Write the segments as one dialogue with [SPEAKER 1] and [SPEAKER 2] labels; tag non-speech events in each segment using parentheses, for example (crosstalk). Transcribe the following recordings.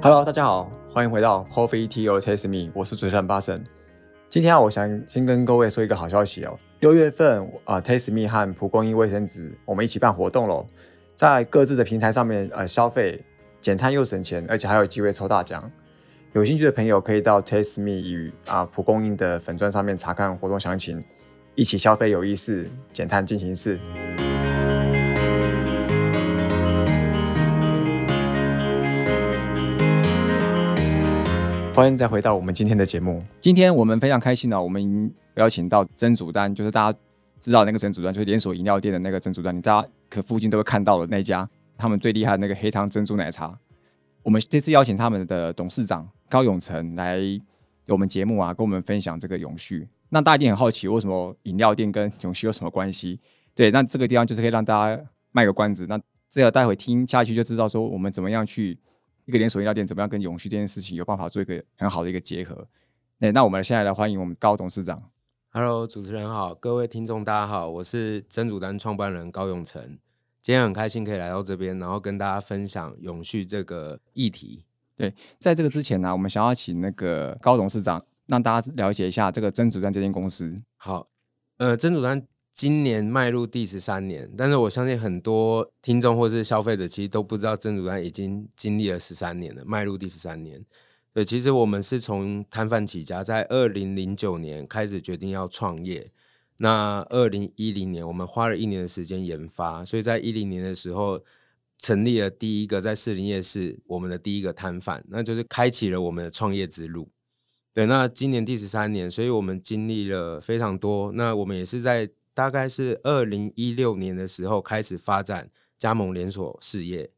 [SPEAKER 1] Hello，大家好，欢迎回到 Coffee Tea or Taste Me，我是主持人巴神。今天啊，我想先跟各位说一个好消息哦。六月份啊，Taste Me 和蒲公英卫生纸我们一起办活动喽，在各自的平台上面呃消费，减碳又省钱，而且还有机会抽大奖。有兴趣的朋友可以到 Taste Me 与啊蒲公英的粉钻上面查看活动详情，一起消费有意思，减碳进行式。欢迎再回到我们今天的节目。今天我们非常开心哦，我们邀请到真主丹，就是大家知道那个真主丹，就是连锁饮料店的那个真主丹，你大家可附近都会看到的那家，他们最厉害的那个黑糖珍珠奶茶。我们这次邀请他们的董事长高永成来我们节目啊，跟我们分享这个永续。那大家一定很好奇，为什么饮料店跟永续有什么关系？对，那这个地方就是可以让大家卖个关子。那这个待会听下去就知道，说我们怎么样去。一个连锁饮料店怎么样跟永续这件事情有办法做一个很好的一个结合？那那我们现在来欢迎我们高董事长。
[SPEAKER 2] Hello，主持人好，各位听众大家好，我是真主丹创办人高永成。今天很开心可以来到这边，然后跟大家分享永续这个议题。
[SPEAKER 1] 对，在这个之前呢，我们想要请那个高董事长让大家了解一下这个真主丹这间公司。
[SPEAKER 2] 好，呃，真主丹。今年迈入第十三年，但是我相信很多听众或是消费者其实都不知道真主丹已经经历了十三年了，迈入第十三年。对，其实我们是从摊贩起家，在二零零九年开始决定要创业。那二零一零年，我们花了一年的时间研发，所以在一零年的时候成立了第一个在士林夜市我们的第一个摊贩，那就是开启了我们的创业之路。对，那今年第十三年，所以我们经历了非常多。那我们也是在。大概是二零一六年的时候开始发展加盟连锁事业，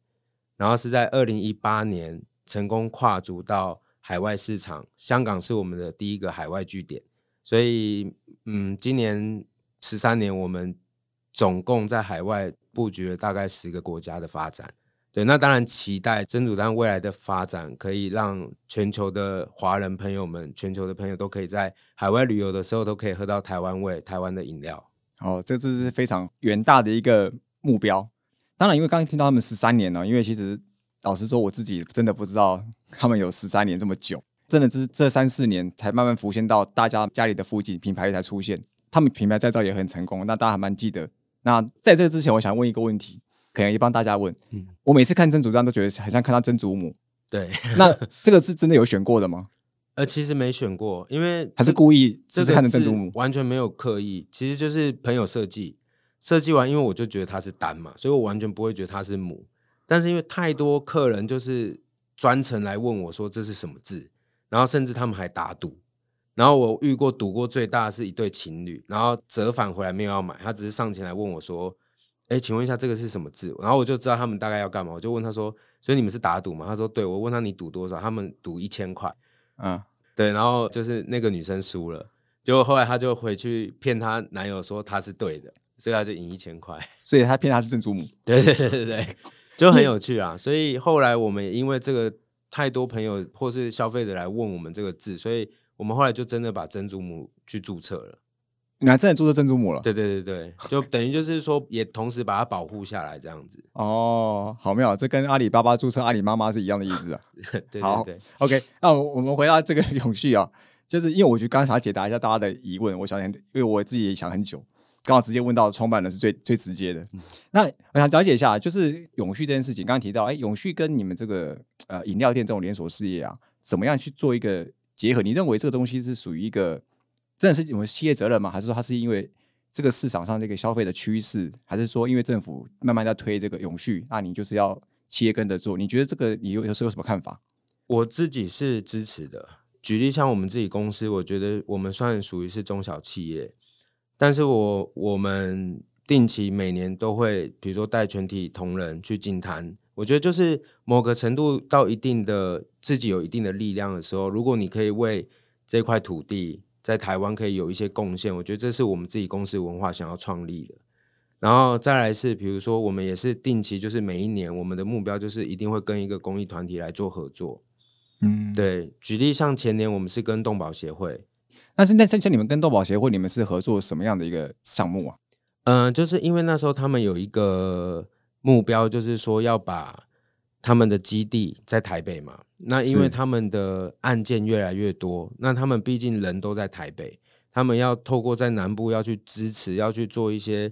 [SPEAKER 2] 然后是在二零一八年成功跨足到海外市场，香港是我们的第一个海外据点。所以，嗯，今年十三年，我们总共在海外布局了大概十个国家的发展。对，那当然期待真主丹未来的发展，可以让全球的华人朋友们、全球的朋友都可以在海外旅游的时候都可以喝到台湾味、台湾的饮料。
[SPEAKER 1] 哦，这这是非常远大的一个目标。当然，因为刚刚听到他们十三年了，因为其实老实说，我自己真的不知道他们有十三年这么久。真的是这三四年才慢慢浮现到大家家里的附近，品牌才出现。他们品牌再造也很成功，那大家还蛮记得。那在这之前，我想问一个问题，可能也帮大家问。嗯，我每次看曾祖章都觉得很像看到曾祖母。
[SPEAKER 2] 对，
[SPEAKER 1] 那 (laughs) 这个是真的有选过的吗？
[SPEAKER 2] 呃，其实没选过，因为
[SPEAKER 1] 还是故意，就是看的珍珠母，
[SPEAKER 2] 完全没有刻意，其实就是朋友设计，设计完，因为我就觉得它是单嘛，所以我完全不会觉得它是母。但是因为太多客人就是专程来问我说这是什么字，然后甚至他们还打赌，然后我遇过赌过最大的是一对情侣，然后折返回来没有要买，他只是上前来问我说，哎，请问一下这个是什么字？然后我就知道他们大概要干嘛，我就问他说，所以你们是打赌吗？他说对，我问他你赌多少，他们赌一千块，嗯。对，然后就是那个女生输了，结果后来她就回去骗她男友说她是对的，所以她就赢一千块，
[SPEAKER 1] 所以她骗她是正祖母。(laughs)
[SPEAKER 2] 对对对对对，就很有趣啊。所以后来我们因为这个太多朋友或是消费者来问我们这个字，所以我们后来就真的把曾祖母去注册了。
[SPEAKER 1] 你还真的注册珍珠母了？
[SPEAKER 2] 对对对对，就等于就是说，也同时把它保护下来，这样子。(laughs)
[SPEAKER 1] 哦，好妙，这跟阿里巴巴注册阿里妈妈是一样的意思啊。(laughs)
[SPEAKER 2] 对，好
[SPEAKER 1] ，OK，那我们回到这个永续啊，就是因为我觉得刚想解答一下大家的疑问，我想，因为我自己也想很久，刚好直接问到创办人是最最直接的。那我想了解一下，就是永续这件事情，刚刚提到，哎，永续跟你们这个呃饮料店这种连锁事业啊，怎么样去做一个结合？你认为这个东西是属于一个？真的是我们企业责任吗？还是说它是因为这个市场上这个消费的趋势，还是说因为政府慢慢在推这个永续，那你就是要企业跟着做？你觉得这个你有有时候有什么看法？
[SPEAKER 2] 我自己是支持的。举例像我们自己公司，我觉得我们算属于是中小企业，但是我我们定期每年都会，比如说带全体同仁去进摊。我觉得就是某个程度到一定的自己有一定的力量的时候，如果你可以为这块土地。在台湾可以有一些贡献，我觉得这是我们自己公司文化想要创立的。然后再来是，比如说我们也是定期，就是每一年我们的目标就是一定会跟一个公益团体来做合作。嗯，对。举例像前年我们是跟动保协会，
[SPEAKER 1] 那是那像像你们跟动保协会，你们是合作什么样的一个项目啊？
[SPEAKER 2] 嗯，就是因为那时候他们有一个目标，就是说要把他们的基地在台北嘛，那因为他们的案件越来越多，那他们毕竟人都在台北，他们要透过在南部要去支持，要去做一些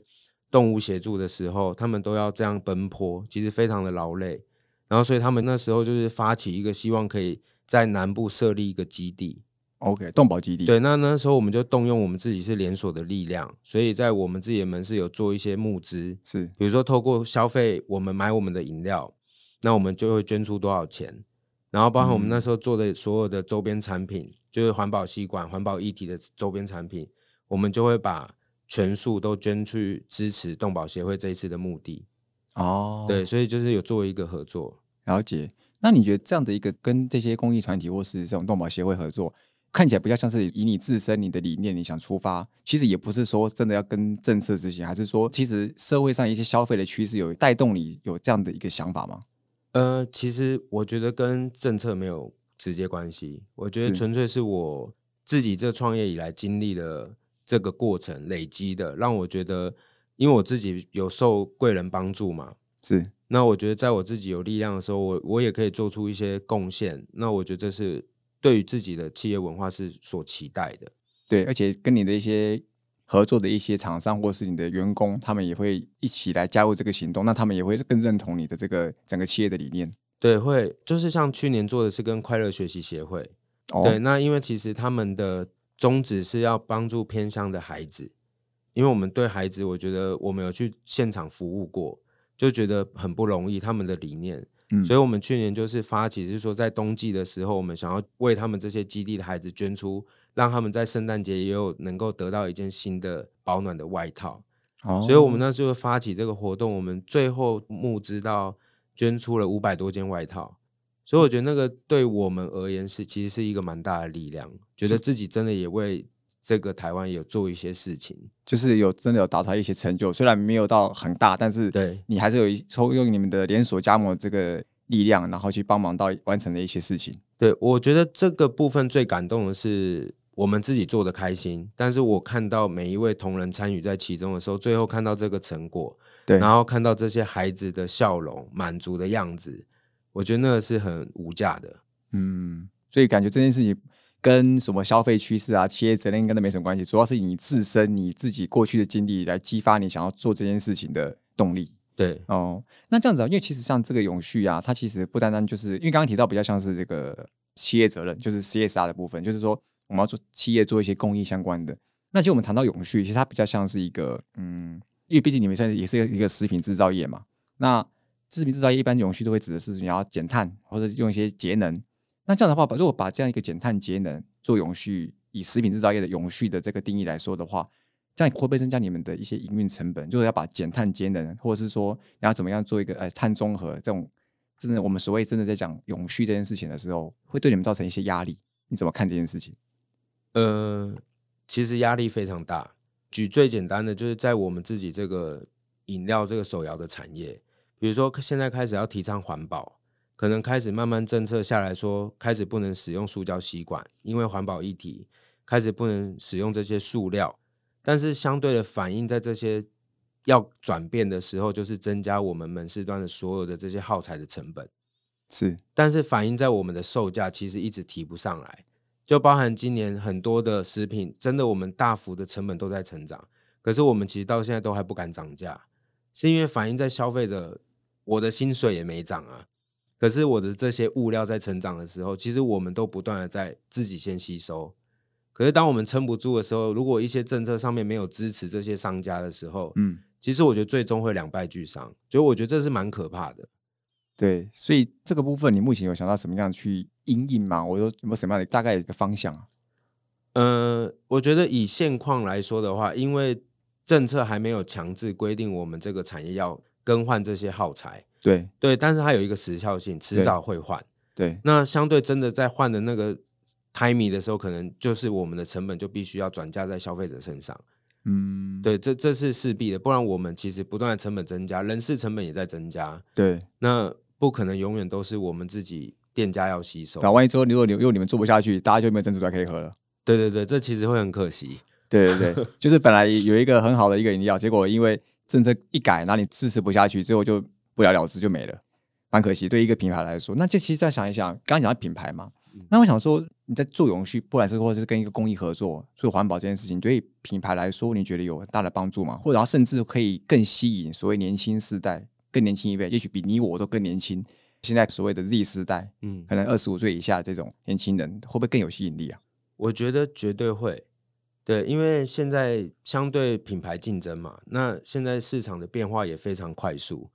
[SPEAKER 2] 动物协助的时候，他们都要这样奔波，其实非常的劳累。然后，所以他们那时候就是发起一个希望可以在南部设立一个基地
[SPEAKER 1] ，OK，动保基地。
[SPEAKER 2] 对，那那时候我们就动用我们自己是连锁的力量，所以在我们自己的门市有做一些募资，
[SPEAKER 1] 是，
[SPEAKER 2] 比如说透过消费，我们买我们的饮料。那我们就会捐出多少钱，然后包括我们那时候做的所有的周边产品，就是环保吸管、环保一体的周边产品，我们就会把全数都捐去支持动保协会这一次的目的。
[SPEAKER 1] 哦，
[SPEAKER 2] 对，所以就是有做一个合作。
[SPEAKER 1] 了解。那你觉得这样的一个跟这些公益团体或是这种动保协会合作，看起来比较像是以你自身你的理念你想出发，其实也不是说真的要跟政策执行，还是说其实社会上一些消费的趋势有带动你有这样的一个想法吗？
[SPEAKER 2] 呃，其实我觉得跟政策没有直接关系，我觉得纯粹是我自己这创业以来经历的这个过程累积的，让我觉得，因为我自己有受贵人帮助嘛，
[SPEAKER 1] 是，
[SPEAKER 2] 那我觉得在我自己有力量的时候，我我也可以做出一些贡献，那我觉得这是对于自己的企业文化是所期待的，
[SPEAKER 1] 对，而且跟你的一些。合作的一些厂商或是你的员工，他们也会一起来加入这个行动，那他们也会更认同你的这个整个企业的理念。
[SPEAKER 2] 对，会就是像去年做的是跟快乐学习协会，对，那因为其实他们的宗旨是要帮助偏乡的孩子，因为我们对孩子，我觉得我们有去现场服务过，就觉得很不容易，他们的理念，嗯，所以我们去年就是发起，是说在冬季的时候，我们想要为他们这些基地的孩子捐出。让他们在圣诞节也有能够得到一件新的保暖的外套，所以我们那时候发起这个活动，我们最后募资到捐出了五百多件外套，所以我觉得那个对我们而言是其实是一个蛮大的力量，觉得自己真的也为这个台湾有做一些事情，
[SPEAKER 1] 就是有真的有达到一些成就，虽然没有到很大，但是
[SPEAKER 2] 对
[SPEAKER 1] 你还是有一抽用你们的连锁加盟这个力量，然后去帮忙到完成的一些事情。
[SPEAKER 2] 对我觉得这个部分最感动的是。我们自己做的开心，但是我看到每一位同仁参与在其中的时候，最后看到这个成果，
[SPEAKER 1] 对，
[SPEAKER 2] 然后看到这些孩子的笑容、满足的样子，我觉得那个是很无价的。
[SPEAKER 1] 嗯，所以感觉这件事情跟什么消费趋势啊、企业责任跟都没什么关系，主要是你自身你自己过去的经历来激发你想要做这件事情的动力。
[SPEAKER 2] 对，
[SPEAKER 1] 哦，那这样子啊，因为其实像这个永续啊，它其实不单单就是因为刚刚提到比较像是这个企业责任，就是 CSR 的部分，就是说。我们要做企业做一些公益相关的，那其实我们谈到永续，其实它比较像是一个，嗯，因为毕竟你们算是也是一个食品制造业嘛。那食品制造业一般永续都会指的是你要减碳或者用一些节能。那这样的话，把如果把这样一个减碳节能做永续，以食品制造业的永续的这个定义来说的话，这样会不会增加你们的一些营运成本？就是要把减碳节能，或者是说你要怎么样做一个呃碳中和这种，真的我们所谓真的在讲永续这件事情的时候，会对你们造成一些压力？你怎么看这件事情？
[SPEAKER 2] 呃，其实压力非常大。举最简单的，就是在我们自己这个饮料这个手摇的产业，比如说现在开始要提倡环保，可能开始慢慢政策下来说，开始不能使用塑胶吸管，因为环保议题，开始不能使用这些塑料。但是相对的反应，在这些要转变的时候，就是增加我们门市端的所有的这些耗材的成本。
[SPEAKER 1] 是，
[SPEAKER 2] 但是反映在我们的售价，其实一直提不上来。就包含今年很多的食品，真的我们大幅的成本都在成长，可是我们其实到现在都还不敢涨价，是因为反映在消费者，我的薪水也没涨啊，可是我的这些物料在成长的时候，其实我们都不断的在自己先吸收，可是当我们撑不住的时候，如果一些政策上面没有支持这些商家的时候，嗯，其实我觉得最终会两败俱伤，所以我觉得这是蛮可怕的。
[SPEAKER 1] 对，所以这个部分你目前有想到什么样去应应吗？我说有没有什么样的大概一个方向啊？
[SPEAKER 2] 呃，我觉得以现况来说的话，因为政策还没有强制规定我们这个产业要更换这些耗材，
[SPEAKER 1] 对
[SPEAKER 2] 对，但是它有一个时效性，迟早会换。
[SPEAKER 1] 对，
[SPEAKER 2] 那相对真的在换的那个 timing 的时候，可能就是我们的成本就必须要转嫁在消费者身上。嗯，对，这这是势必的，不然我们其实不断的成本增加，人事成本也在增加。
[SPEAKER 1] 对，
[SPEAKER 2] 那。不可能永远都是我们自己店家要吸收。
[SPEAKER 1] 那万一说如果你如果你们做不下去，大家就没有珍珠奶可以喝了。
[SPEAKER 2] 对对对，这其实会很可惜。
[SPEAKER 1] 对对对，(laughs) 就是本来有一个很好的一个饮料，结果因为政策一改，那你支持不下去，最后就不了了之就没了。蛮可惜。对一个品牌来说，那这其实再想一想，刚刚讲到品牌嘛，那我想说你在做永续，不管是或者是跟一个公益合作做环保这件事情，对品牌来说，你觉得有很大的帮助吗？或者甚至可以更吸引所谓年轻世代、更年轻一辈，也许比你我都更年轻。现在所谓的 Z 时代，嗯，可能二十五岁以下这种年轻人，会不会更有吸引力啊？
[SPEAKER 2] 我觉得绝对会。对，因为现在相对品牌竞争嘛，那现在市场的变化也非常快速。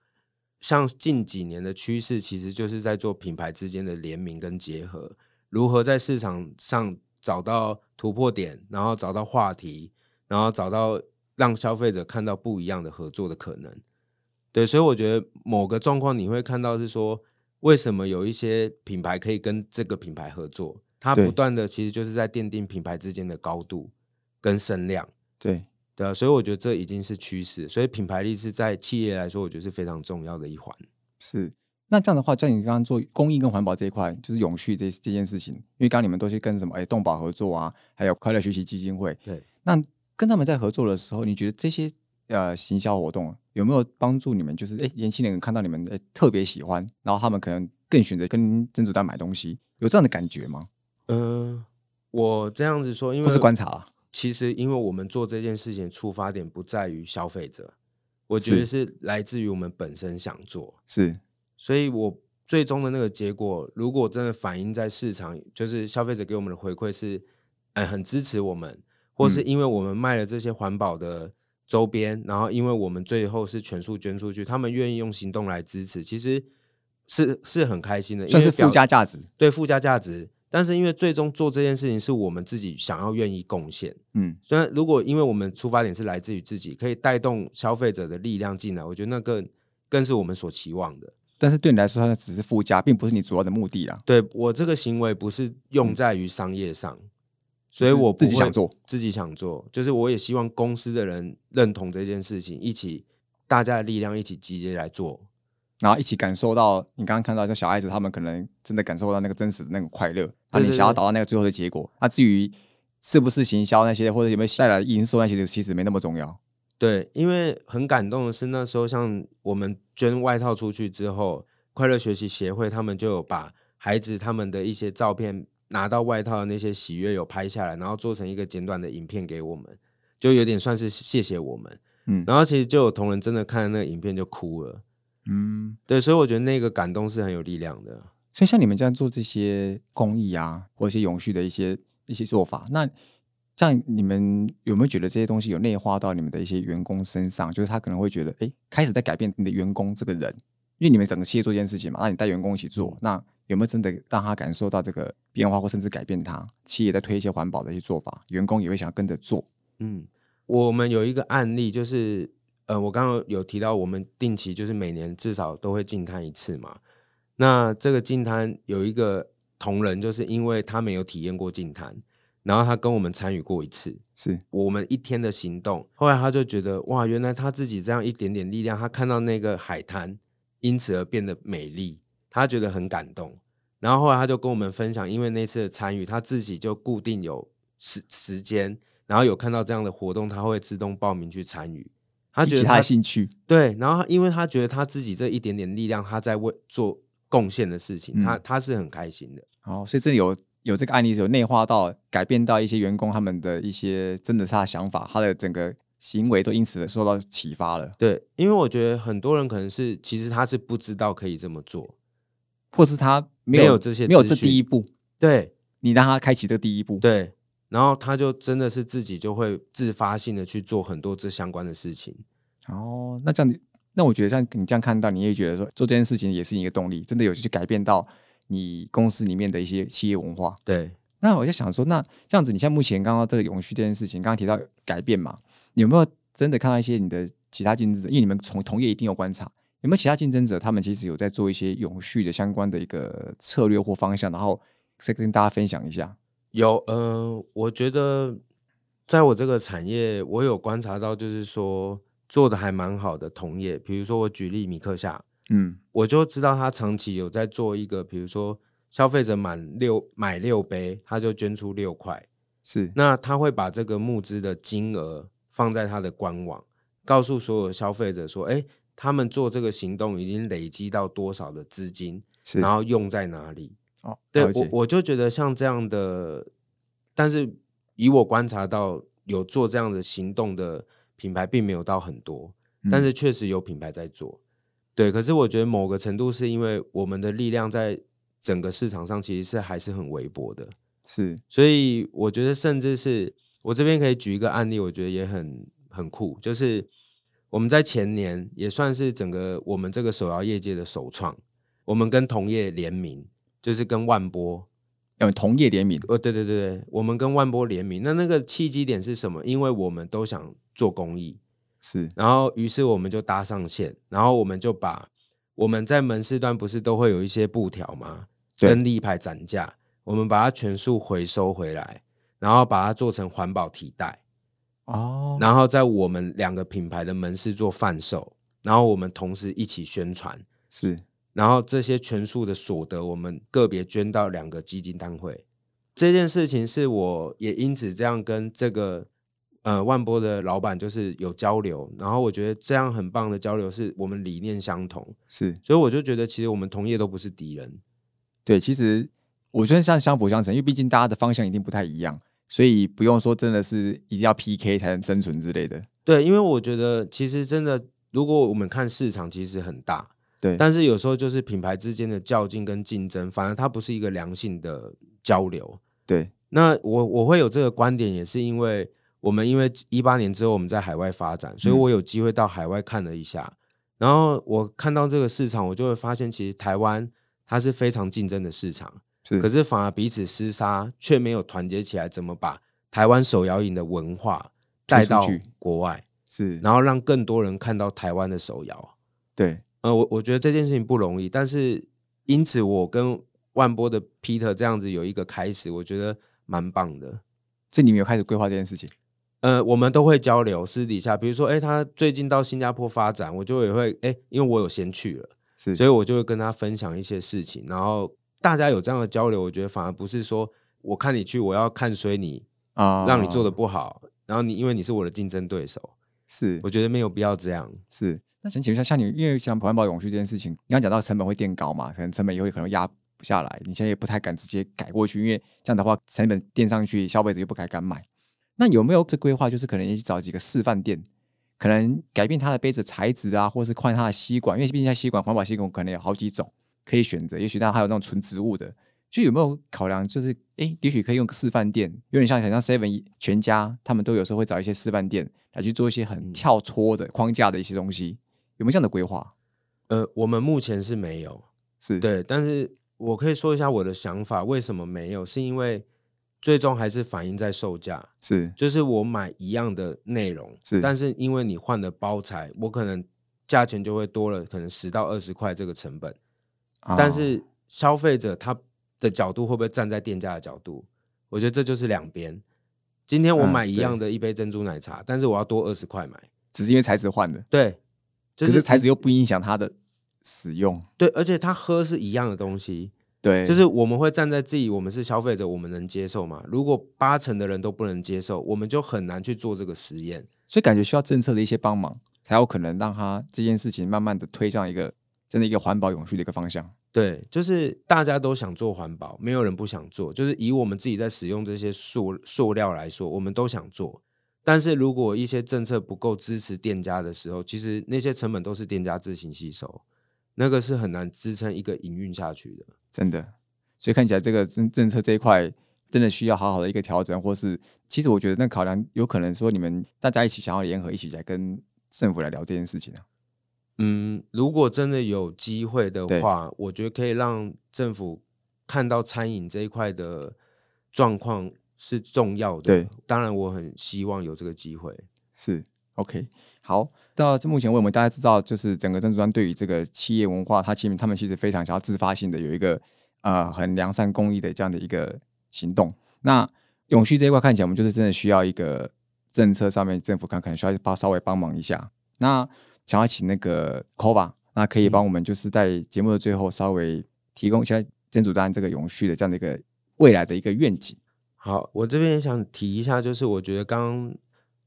[SPEAKER 2] 像近几年的趋势，其实就是在做品牌之间的联名跟结合，如何在市场上找到突破点，然后找到话题，然后找到让消费者看到不一样的合作的可能。对，所以我觉得某个状况你会看到是说，为什么有一些品牌可以跟这个品牌合作，它不断的其实就是在奠定品牌之间的高度。跟声量，
[SPEAKER 1] 对。
[SPEAKER 2] 对啊，所以我觉得这已经是趋势，所以品牌力是在企业来说，我觉得是非常重要的一环。
[SPEAKER 1] 是，那这样的话，像你刚刚做公益跟环保这一块，就是永续这这件事情，因为刚刚你们都是跟什么哎动保合作啊，还有快乐学习基金会，
[SPEAKER 2] 对，
[SPEAKER 1] 那跟他们在合作的时候，你觉得这些呃行销活动有没有帮助你们？就是哎，年轻人看到你们哎特别喜欢，然后他们可能更选择跟珍珠丹买东西，有这样的感觉吗？
[SPEAKER 2] 嗯，我这样子说，因为
[SPEAKER 1] 不是观察。
[SPEAKER 2] 其实，因为我们做这件事情出发点不在于消费者，我觉得是来自于我们本身想做。
[SPEAKER 1] 是，
[SPEAKER 2] 所以我最终的那个结果，如果真的反映在市场，就是消费者给我们的回馈是，哎，很支持我们，或是因为我们卖了这些环保的周边，然后因为我们最后是全数捐出去，他们愿意用行动来支持，其实是是很开心的，
[SPEAKER 1] 算是附加价值。
[SPEAKER 2] 对，附加价值。但是因为最终做这件事情是我们自己想要愿意贡献，嗯，虽然如果因为我们出发点是来自于自己，可以带动消费者的力量进来，我觉得那更更是我们所期望的。
[SPEAKER 1] 但是对你来说，它只是附加，并不是你主要的目的啊。
[SPEAKER 2] 对我这个行为不是用在于商业上，所以我
[SPEAKER 1] 自己想做，
[SPEAKER 2] 自己想做，就是我也希望公司的人认同这件事情，一起大家的力量一起集结来做。
[SPEAKER 1] 然后一起感受到你刚刚看到像小孩子，他们可能真的感受到那个真实的那个快乐。那你想要达到那个最后的结果，那至于是不是行销那些，或者有没有带来营收那些，其实没那么重要。
[SPEAKER 2] 对，因为很感动的是那时候，像我们捐外套出去之后，快乐学习协会他们就有把孩子他们的一些照片拿到外套的那些喜悦有拍下来，然后做成一个简短的影片给我们，就有点算是谢谢我们。嗯，然后其实就有同仁真的看那个影片就哭了。嗯，对，所以我觉得那个感动是很有力量的。
[SPEAKER 1] 所以像你们这样做这些公益啊，或一些永续的一些一些做法，那这样你们有没有觉得这些东西有内化到你们的一些员工身上？就是他可能会觉得，哎，开始在改变你的员工这个人，因为你们整个企业做这件事情嘛，那你带员工一起做，那有没有真的让他感受到这个变化，或甚至改变他？企业在推一些环保的一些做法，员工也会想跟着做。
[SPEAKER 2] 嗯，我们有一个案例就是。呃，我刚刚有提到，我们定期就是每年至少都会进摊一次嘛。那这个进摊有一个同仁，就是因为他没有体验过进摊，然后他跟我们参与过一次，
[SPEAKER 1] 是
[SPEAKER 2] 我们一天的行动。后来他就觉得，哇，原来他自己这样一点点力量，他看到那个海滩因此而变得美丽，他觉得很感动。然后后来他就跟我们分享，因为那次的参与，他自己就固定有时时间，然后有看到这样的活动，他会自动报名去参与。
[SPEAKER 1] 他觉得他兴趣
[SPEAKER 2] 对，然后因为他觉得他自己这一点点力量，他在为做贡献的事情，他他是很开心的。
[SPEAKER 1] 哦，所以这里有有这个案例，有内化到改变到一些员工他们的一些真的是他的想法，他的整个行为都因此受到启发了。
[SPEAKER 2] 对，因为我觉得很多人可能是其实他是不知道可以这么做，
[SPEAKER 1] 或是他没有这些没有这第一步。
[SPEAKER 2] 对，
[SPEAKER 1] 你让他开启这第一步。
[SPEAKER 2] 对。然后他就真的是自己就会自发性的去做很多这相关的事情。
[SPEAKER 1] 哦，那这样，那我觉得像你这样看到，你也觉得说做这件事情也是一个动力，真的有去改变到你公司里面的一些企业文化。
[SPEAKER 2] 对。
[SPEAKER 1] 那我就想说，那这样子，你像目前刚刚这个永续这件事情，刚刚提到改变嘛，有没有真的看到一些你的其他竞争者？因为你们从同业一定有观察，有没有其他竞争者，他们其实有在做一些永续的相关的一个策略或方向，然后再跟大家分享一下。
[SPEAKER 2] 有，嗯，我觉得在我这个产业，我有观察到，就是说做的还蛮好的同业，比如说我举例米克夏，嗯，我就知道他长期有在做一个，比如说消费者满六买六杯，他就捐出六块，
[SPEAKER 1] 是，
[SPEAKER 2] 那他会把这个募资的金额放在他的官网，告诉所有消费者说，哎，他们做这个行动已经累积到多少的资金，然后用在哪里？
[SPEAKER 1] 哦，
[SPEAKER 2] 对我我就觉得像这样的，但是以我观察到有做这样的行动的品牌并没有到很多，但
[SPEAKER 1] 嗯
[SPEAKER 2] 是确实有品牌在做。对，可是我觉得某个程度是因为我们的力量在整个市场上其实是还是很微薄的，
[SPEAKER 1] 是
[SPEAKER 2] 所以我觉得甚至是我这边可以举一个案例，我觉得也很很酷，就是我们在前年也算是整个我们这个手摇业界的首创，我们跟同业联名，就是跟万波，
[SPEAKER 1] 嗯同业联名，
[SPEAKER 2] 哦，对对对对，我们跟万波联名，那那个契机点是什么？因为我们都想做公益，
[SPEAKER 1] 是
[SPEAKER 2] 然后于是我们就搭上线，然后我们就把我们在门市端不是都会有一些布条吗？
[SPEAKER 1] 对
[SPEAKER 2] 跟立牌展架，我们把它全数回收回来，然后把它做成环保提袋，
[SPEAKER 1] 哦，
[SPEAKER 2] 然后在我们两个品牌的门市做贩售，然后我们同时一起宣传，
[SPEAKER 1] 是。
[SPEAKER 2] 然后这些全数的所得，我们个别捐到两个基金单位。这件事情是我也因此这样跟这个呃万波的老板就是有交流，然后我觉得这样很棒的交流是我们理念相同，
[SPEAKER 1] 是，
[SPEAKER 2] 所以我就觉得其实我们同业都不是敌人。
[SPEAKER 1] 对，其实我觉得像相辅相成，因为毕竟大家的方向一定不太一样，所以不用说真的是一定要 PK 才能生存之类的。
[SPEAKER 2] 对，因为我觉得其实真的，如果我们看市场其实很大，
[SPEAKER 1] 对，
[SPEAKER 2] 但是有时候就是品牌之间的较劲跟竞争，反而它不是一个良性的交流。
[SPEAKER 1] 对
[SPEAKER 2] 那我我会有这个观点，也是因为我们因为一八年之后我们在海外发展，所以
[SPEAKER 1] 嗯
[SPEAKER 2] 我有机会到海外看了一下，然后我看到这个市场，我就会发现其实台湾它是非常竞争的市场，
[SPEAKER 1] 是，
[SPEAKER 2] 可是反而彼此厮杀，却没有团结起来，怎么把台湾手摇饮的文化带到国外，
[SPEAKER 1] 是，
[SPEAKER 2] 然后让更多人看到台湾的手摇。
[SPEAKER 1] 对
[SPEAKER 2] 呃，我我觉得这件事情不容易，但是因此我跟万波的 Peter 这样子有一个开始，我觉得蛮棒的。
[SPEAKER 1] 所以你们有开始规划这件事情。
[SPEAKER 2] 呃，我们都会交流，私底下，比如说，哎，他最近到新加坡发展，我就也会，哎，因为我有先去了，
[SPEAKER 1] 是，
[SPEAKER 2] 所以我就会跟他分享一些事情，然后大家有这样的交流，我觉得反而不是说我看你去，我要看衰你，
[SPEAKER 1] 啊
[SPEAKER 2] 让你做的不好，然后你因为你是我的竞争对手，
[SPEAKER 1] 是
[SPEAKER 2] 我觉得没有必要这样。
[SPEAKER 1] 是。那想请问一下，像你，因为像环保永续这件事情，你刚刚讲到成本会垫高嘛，可能成本也会可能压不下来，你现在也不太敢直接改过去，因为这样的话成本垫上去，消费者又不太敢买。那有没有这规划，就是可能也去找几个示范店，可能改变它的杯子材质啊，或是换它的吸管，因为毕竟它吸管环保吸管可能有好几种可以选择，也许它还有那种纯植物的，就有没有考量，就是诶，也许可以用个示范店，有点像很像 Seven 全家，他们都有时候会找一些示范店来去做一些很
[SPEAKER 2] 嗯。
[SPEAKER 1] 跳脱的框架的一些东西，有没有这样的规划？
[SPEAKER 2] 呃，我们目前是没有，
[SPEAKER 1] 是，
[SPEAKER 2] 对，但是我可以说一下我的想法，为什么没有？是因为最终还是反映在售价，
[SPEAKER 1] 是。
[SPEAKER 2] 就是我买一样的内容，
[SPEAKER 1] 是。
[SPEAKER 2] 但是因为你换了包材，我可能价钱就会多了，可能十到二十块这个成本。但
[SPEAKER 1] 哦
[SPEAKER 2] 是消费者他的角度会不会站在店家的角度？我觉得这就是两边。今天我
[SPEAKER 1] 嗯
[SPEAKER 2] 买一样的一杯珍珠奶茶，但是我要多二十块买，
[SPEAKER 1] 只是因为材质换的，
[SPEAKER 2] 对，就
[SPEAKER 1] 可
[SPEAKER 2] 是
[SPEAKER 1] 是材质又不影响它的使用，
[SPEAKER 2] 对，而且他喝是一样的东西，
[SPEAKER 1] 对，
[SPEAKER 2] 就是我们会站在自己，我们是消费者，我们能接受吗？如果八成的人都不能接受，我们就很难去做这个实验。
[SPEAKER 1] 所以感觉需要政策的一些帮忙，才有可能让他这件事情慢慢的推向一个真的一个环保永续的一个方向。
[SPEAKER 2] 对，就是大家都想做环保，没有人不想做。就是以我们自己在使用这些塑塑料来说，我们都想做。但是如果一些政策不够支持店家的时候，其实那些成本都是店家自行吸收，那个是很难支撑一个营运下去的。
[SPEAKER 1] 真的，所以看起来这个政政策这一块真的需要好好的一个调整，或是其实我觉得那考量有可能说你们大家一起想要联合，一起来跟政府来聊这件事情啊。
[SPEAKER 2] 嗯，如果真的有机会的话，我觉得可以让政府看到餐饮这一块的状况是重要的。
[SPEAKER 1] 对，
[SPEAKER 2] 当然我很希望有这个机会。
[SPEAKER 1] 是 OK，好，到目前为止，我们大家知道，就是整个珍珠端对于这个企业文化，它其实他们其实非常想要自发性的有一个呃很良善公益的这样的一个行动。那永续这一块看起来，我们就是真的需要一个政策上面政府看可能需要帮稍微帮忙一下。那想要请那个 Kova，那可以帮我们就是在节目的最后稍微提供一下珍珠丹这个永续的这样的一个未来的一个愿景。
[SPEAKER 2] 好，我这边也想提一下，就是我觉得刚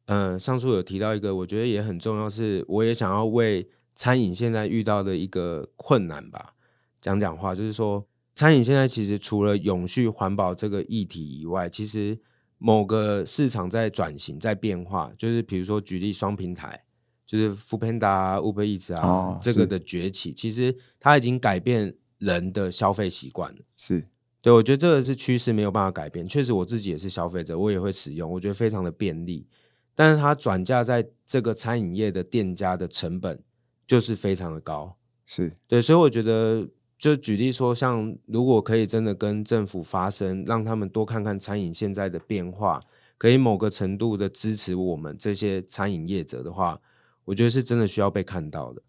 [SPEAKER 2] 呃上述有提到一个，我觉得也很重要，是我也想要为餐饮现在遇到的一个困难吧。讲讲话，就是说，餐饮现在其实除了永续环保这个议题以外，其实某个市场在转型、在变化。就是比如说，举例双平台，就是 f o o Panda、Uber Eats 啊，这个的崛起，其实它已经改变人的消费习惯了。
[SPEAKER 1] 是
[SPEAKER 2] 对，我觉得这个是趋势，没有办法改变。确实，我自己也是消费者，我也会使用，我觉得非常的便利。但是它转嫁在这个餐饮业的店家的成本就是非常的高。
[SPEAKER 1] 是
[SPEAKER 2] 对，所以我觉得。就举例说，像如果可以真的跟政府发声，让他们多看看餐饮现在的变化，可以某个程度的支持我们这些餐饮业者的话，我觉得是真的需要被看到的。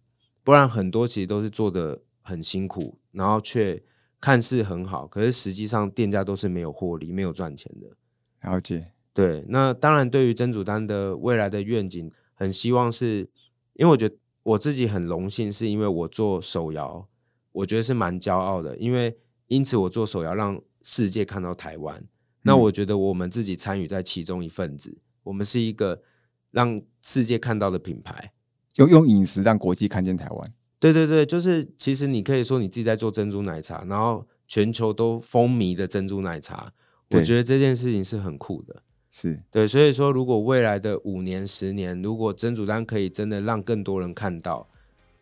[SPEAKER 2] 不然很多其实都是做的很辛苦，然后却看似很好，可是实际上店家都是没有获利、没有赚钱的。
[SPEAKER 1] 了解。
[SPEAKER 2] 对，那当然对于曾祖丹的未来的愿景，很希望是因为我觉得我自己很荣幸，是因为我做手摇。我觉得是蛮骄傲的，因为因此我做手摇让世界看到台湾。那我觉得我们自己参与在其中一份子，我们是一个让世界看到的品牌，
[SPEAKER 1] 用用饮食让国际看见台湾。
[SPEAKER 2] 对对对，就是其实你可以说你自己在做珍珠奶茶，然后全球都风靡的珍珠奶茶。我觉得这件事情是很酷的，
[SPEAKER 1] 是
[SPEAKER 2] 对。所以说，如果未来的五年、十年，如果珍珠丹可以真的让更多人看到。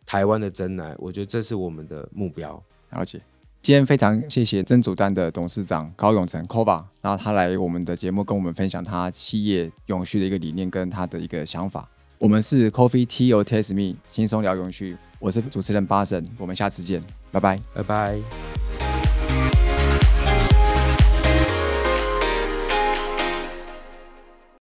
[SPEAKER 2] 台湾的真奶，我觉得这是我们的目标。
[SPEAKER 1] 了解，今天非常谢谢曾祖丹的董事长高永成 Kova，然后他来我们的节目跟我们分享他企业永续的一个理念跟他的一个想法。我们是 Coffee Tea or Taste Me，轻松聊永续。我是主持人巴神，我们下次见，拜拜，
[SPEAKER 2] 拜拜。